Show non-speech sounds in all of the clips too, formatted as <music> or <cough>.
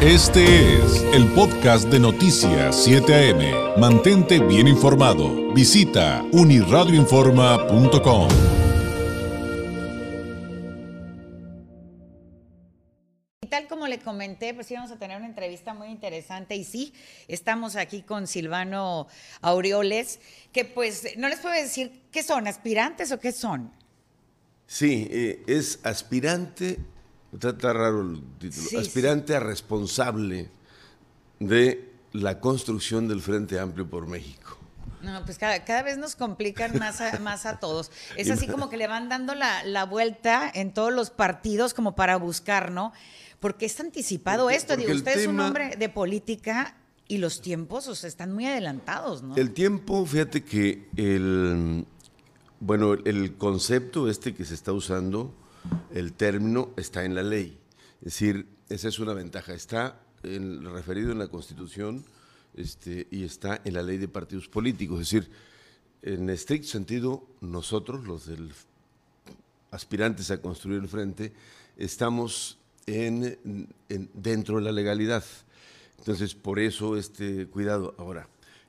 Este es el podcast de Noticias 7 AM. Mantente bien informado. Visita uniradioinforma.com. Y tal como le comenté, pues íbamos a tener una entrevista muy interesante y sí, estamos aquí con Silvano Aureoles, que pues no les puedo decir qué son, aspirantes o qué son. Sí, eh, es aspirante Está, raro el título. Aspirante a responsable de la construcción del Frente Amplio por México. No, pues cada, vez nos complican más a, <laughs> más a todos. Es así como que le van dando la, vuelta en todos los partidos como para buscar, ¿no? Porque es anticipado esto. Digo, usted es un hombre de política y los tiempos o sea, están muy adelantados, ¿no? El tiempo, fíjate que el, bueno, el concepto este que se está usando el término está en la ley. Es decir, esa es una ventaja. Está en, referido en la Constitución este, y está en la ley de partidos políticos. Es decir, en estricto sentido, nosotros, los del aspirantes a construir el frente, estamos en, dentro de la legalidad. Entonces, por eso este cuidado. Ahora,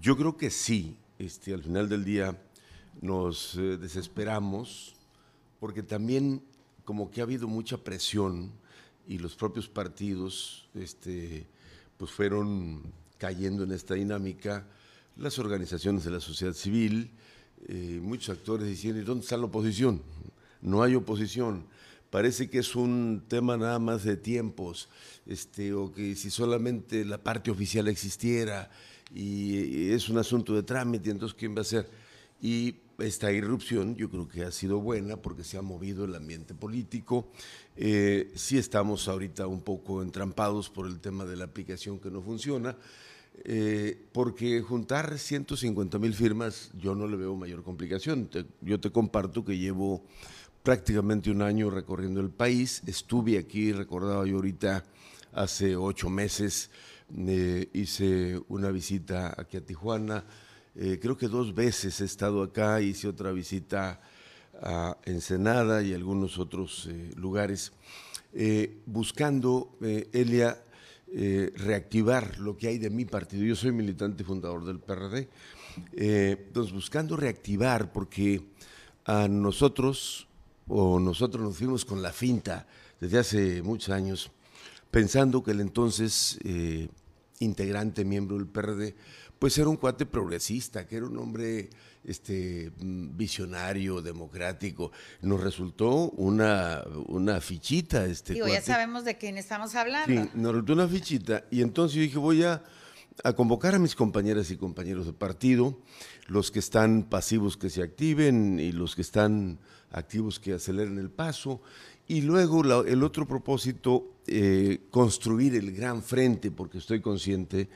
yo creo que sí, este, al final del día nos eh, desesperamos porque también como que ha habido mucha presión y los propios partidos este, pues fueron cayendo en esta dinámica, las organizaciones de la sociedad civil, eh, muchos actores diciendo, ¿y dónde está la oposición? No hay oposición. Parece que es un tema nada más de tiempos, este, o que si solamente la parte oficial existiera y es un asunto de trámite, entonces ¿quién va a ser? Y esta irrupción yo creo que ha sido buena porque se ha movido el ambiente político. Eh, sí estamos ahorita un poco entrampados por el tema de la aplicación que no funciona, eh, porque juntar 150 mil firmas yo no le veo mayor complicación. yo te comparto que llevo prácticamente un año recorriendo el país, estuve aquí, recordaba yo ahorita, hace ocho meses, eh, hice una visita aquí a Tijuana, eh, creo que dos veces he estado acá, hice otra visita a Ensenada y algunos otros eh, lugares, eh, buscando, Elia, reactivar lo que hay de mi partido. Yo soy militante fundador del PRD, entonces buscando reactivar, porque a nosotros, o nosotros nos fuimos con la finta desde hace muchos años, pensando que el entonces integrante, miembro del PRD, pues era un cuate progresista, que era un hombre este, visionario, democrático. Nos resultó una, una fichita. Este Digo, ya sabemos de quién estamos hablando. Sí, nos resultó una fichita. Y entonces yo dije, voy a, a convocar a mis compañeras y compañeros de partido, los que están pasivos que se activen y los que están activos que aceleren el paso. Y luego el otro propósito, eh, construir el gran frente, porque estoy consciente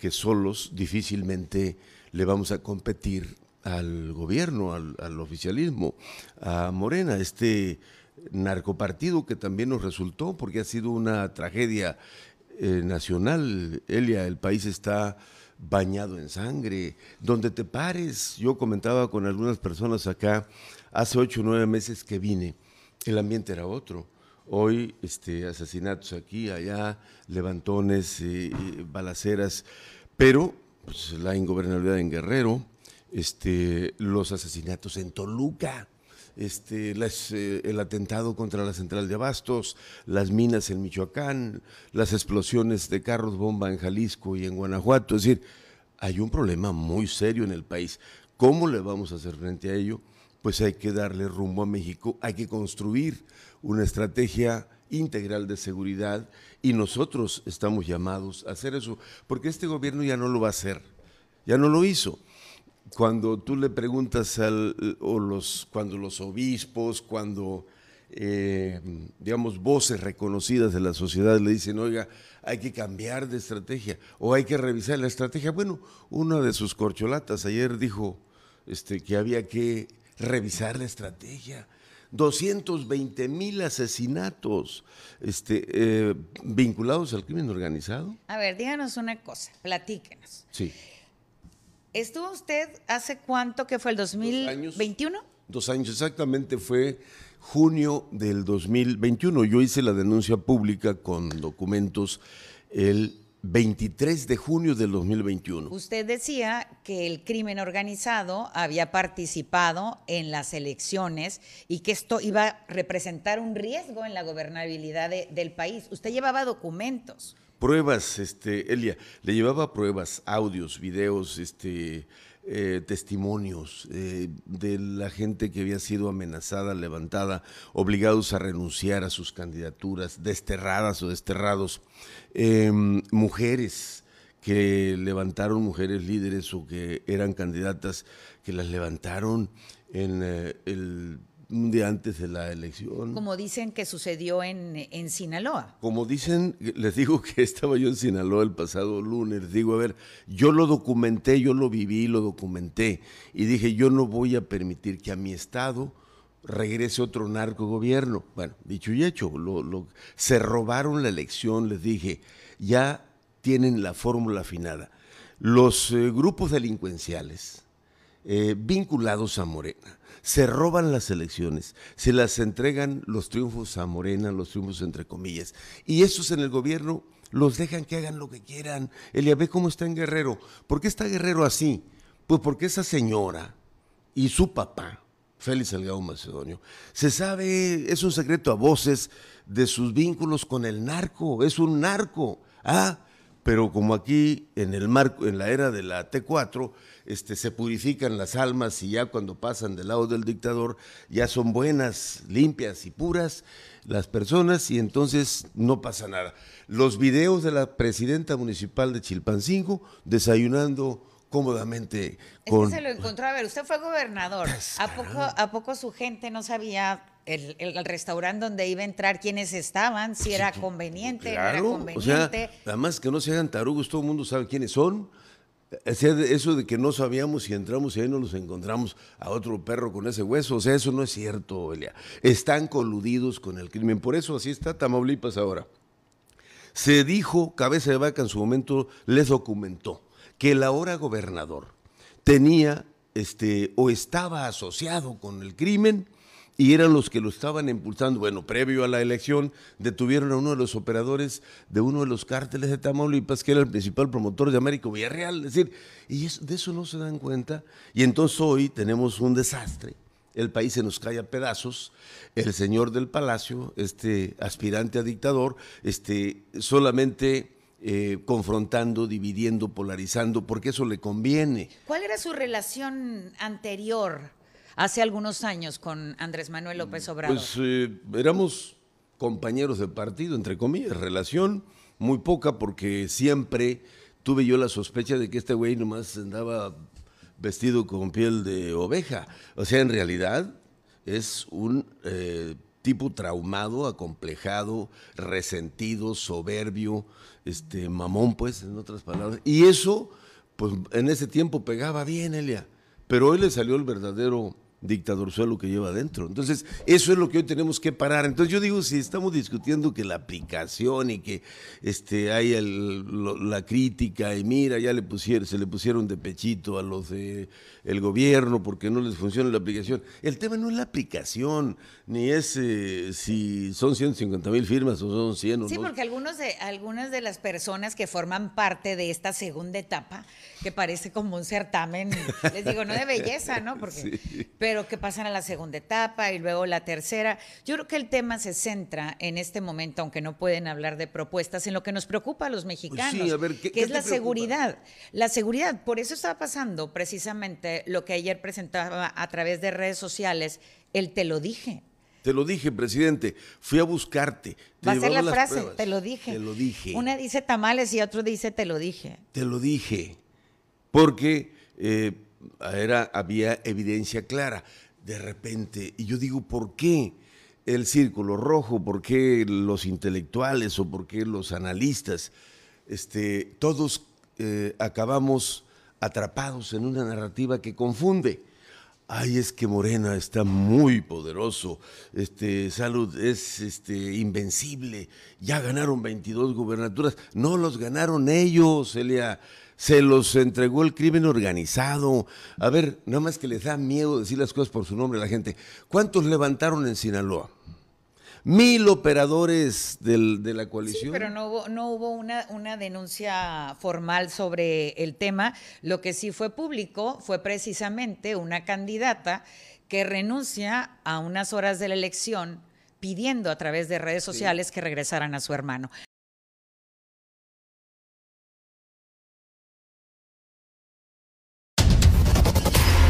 que solos difícilmente le vamos a competir al gobierno, al, oficialismo, a Morena, este narcopartido que también nos resultó, porque ha sido una tragedia eh, nacional. Elia, el país está bañado en sangre. Donde te pares, yo comentaba con algunas personas acá, hace ocho o nueve meses que vine, el ambiente era otro. Hoy, este, asesinatos aquí, allá, levantones, balaceras, pero pues, la ingobernabilidad en Guerrero, este, los asesinatos en Toluca, este, eh, el atentado contra la central de Abastos, las minas en Michoacán, las explosiones de carros bomba en Jalisco y en Guanajuato. Es decir, hay un problema muy serio en el país. ¿Cómo le vamos a hacer frente a ello? Pues hay que darle rumbo a México, hay que construir una estrategia integral de seguridad y nosotros estamos llamados a hacer eso, porque este gobierno ya no lo va a hacer, ya no lo hizo. Cuando tú le preguntas al, o los, cuando los obispos, cuando, eh, digamos, voces reconocidas de la sociedad le dicen, oiga, hay que cambiar de estrategia o hay que revisar la estrategia. Bueno, una de sus corcholatas ayer dijo este, que había que revisar la estrategia 220 mil asesinatos este, eh, vinculados al crimen organizado. A ver, díganos una cosa, platíquenos. Sí. ¿Estuvo usted hace cuánto que fue el 2021? Dos años, exactamente, fue junio del 2021. Yo hice la denuncia pública con documentos el 23 de junio del 2021. Usted decía que el crimen organizado había participado en las elecciones y que esto iba a representar un riesgo en la gobernabilidad del país. Usted llevaba documentos. Pruebas, este, Elia, le llevaba pruebas, audios, videos, este, eh, testimonios eh, de la gente que había sido amenazada, levantada, obligados a renunciar a sus candidaturas, desterradas o desterrados Em, mujeres que levantaron, mujeres líderes o que eran candidatas, que las levantaron en eh, el un día antes de la elección. Como dicen que sucedió en, en, Sinaloa. Como dicen, les digo que <laughs> estaba yo en Sinaloa el pasado lunes, digo, a ver, yo lo documenté, yo lo viví, lo documenté, y dije, yo no voy a permitir que a mi estado regrese otro narco gobierno. Bueno, dicho y hecho, lo, se robaron la elección, les dije, ya tienen la fórmula afinada. Los eh, grupos delincuenciales eh, vinculados a Morena se roban las elecciones, se las entregan los triunfos a Morena, los triunfos entre comillas, y esos en el gobierno los dejan que hagan lo que quieran. Elia, ve cómo está en Guerrero. ¿Por qué está Guerrero así? Pues porque esa señora y su papá, Félix Salgado Macedonio. Se sabe, es un secreto a voces de sus vínculos con el narco, es un narco. Ah, pero como aquí en el marco, en la era de la T4, este, se purifican las almas y ya cuando pasan del lado del dictador ya son buenas, limpias y puras las personas y entonces no pasa nada. Los videos de la presidenta municipal de Chilpancingo desayunando cómodamente con... Es que se lo encontró, a ver, usted fue gobernador, <laughs> pues, ¿a poco, ¿a poco su gente no sabía el, el, restaurante donde iba a entrar quiénes estaban, si era conveniente, no era conveniente? O sea, además que no se hagan tarugos, todo el mundo sabe quiénes son. Eso de que no sabíamos si entramos y ahí no nos encontramos a otro perro con ese hueso, o sea, eso no es cierto, Elia. Están coludidos con el crimen, por eso así está Tamaulipas ahora. Se dijo, cabeza de vaca en su momento les documentó que el ahora gobernador tenía este, o estaba asociado con el crimen y eran los que lo estaban impulsando. Bueno, previo a la elección detuvieron a uno de los operadores de uno de los cárteles de Tamaulipas, que era el principal promotor de Américo Villarreal. Es decir, y de eso no se dan cuenta. Y entonces hoy tenemos un desastre. El país se nos cae a pedazos. El señor del palacio, este aspirante a dictador, este, solamente eh, confrontando, dividiendo, polarizando, porque eso le conviene. ¿Cuál era su relación anterior, hace algunos años, con Andrés Manuel López Obrador? Pues eh, éramos compañeros de partido, entre comillas, relación muy poca, porque siempre tuve yo la sospecha de que este güey nomás andaba vestido con piel de oveja. O sea, en realidad es un eh, tipo traumado, acomplejado, resentido, soberbio, este, mamón, pues, en otras palabras. Y eso, pues, en ese tiempo pegaba bien, Elia. Pero hoy le salió el verdadero dictador suelo que lleva adentro. Entonces, eso es lo que hoy tenemos que parar. Entonces, yo digo, si estamos discutiendo que la aplicación y que este, hay la crítica y mira, ya le pusieron, se le pusieron de pechito a los de el gobierno porque no les funciona la aplicación. El tema no es la aplicación, ni es eh, si son 150 mil firmas o son 100 o Sí, porque algunos de, algunas de las personas que forman parte de esta segunda etapa, que parece como un certamen, les digo, no de belleza, ¿no? Porque, <laughs> Pero que pasan a la segunda etapa y luego la tercera. Yo creo que el tema se centra en este momento, aunque no pueden hablar de propuestas, en lo que nos preocupa a los pues mexicanos, que es la seguridad. La seguridad, por eso estaba pasando precisamente lo que ayer presentaba a través de redes sociales, el te lo dije. Te lo dije, presidente. Fui a buscarte. Va a ser la frase, te lo dije. Te lo dije. Una dice tamales y otro dice te lo dije. Te lo dije. Porque eh, era, había evidencia clara. De repente, y yo digo, ¿por qué el círculo rojo? ¿Por qué los intelectuales o por qué los analistas? Este, todos eh, acabamos atrapados en una narrativa que confunde. Ay, es que Morena está muy poderoso, este, Salud es este, invencible, ya ganaron 22 gubernaturas, no los ganaron ellos, Elia, se los entregó el crimen organizado. A ver, nada más que les da miedo decir las cosas por su nombre a la gente. ¿Cuántos levantaron en Sinaloa? mil operadores de la coalición. Sí, pero no hubo, no hubo una, una denuncia formal sobre el tema. Lo que sí fue público fue precisamente una candidata que renuncia a unas horas de la elección pidiendo a través de redes sociales que regresaran a su hermano.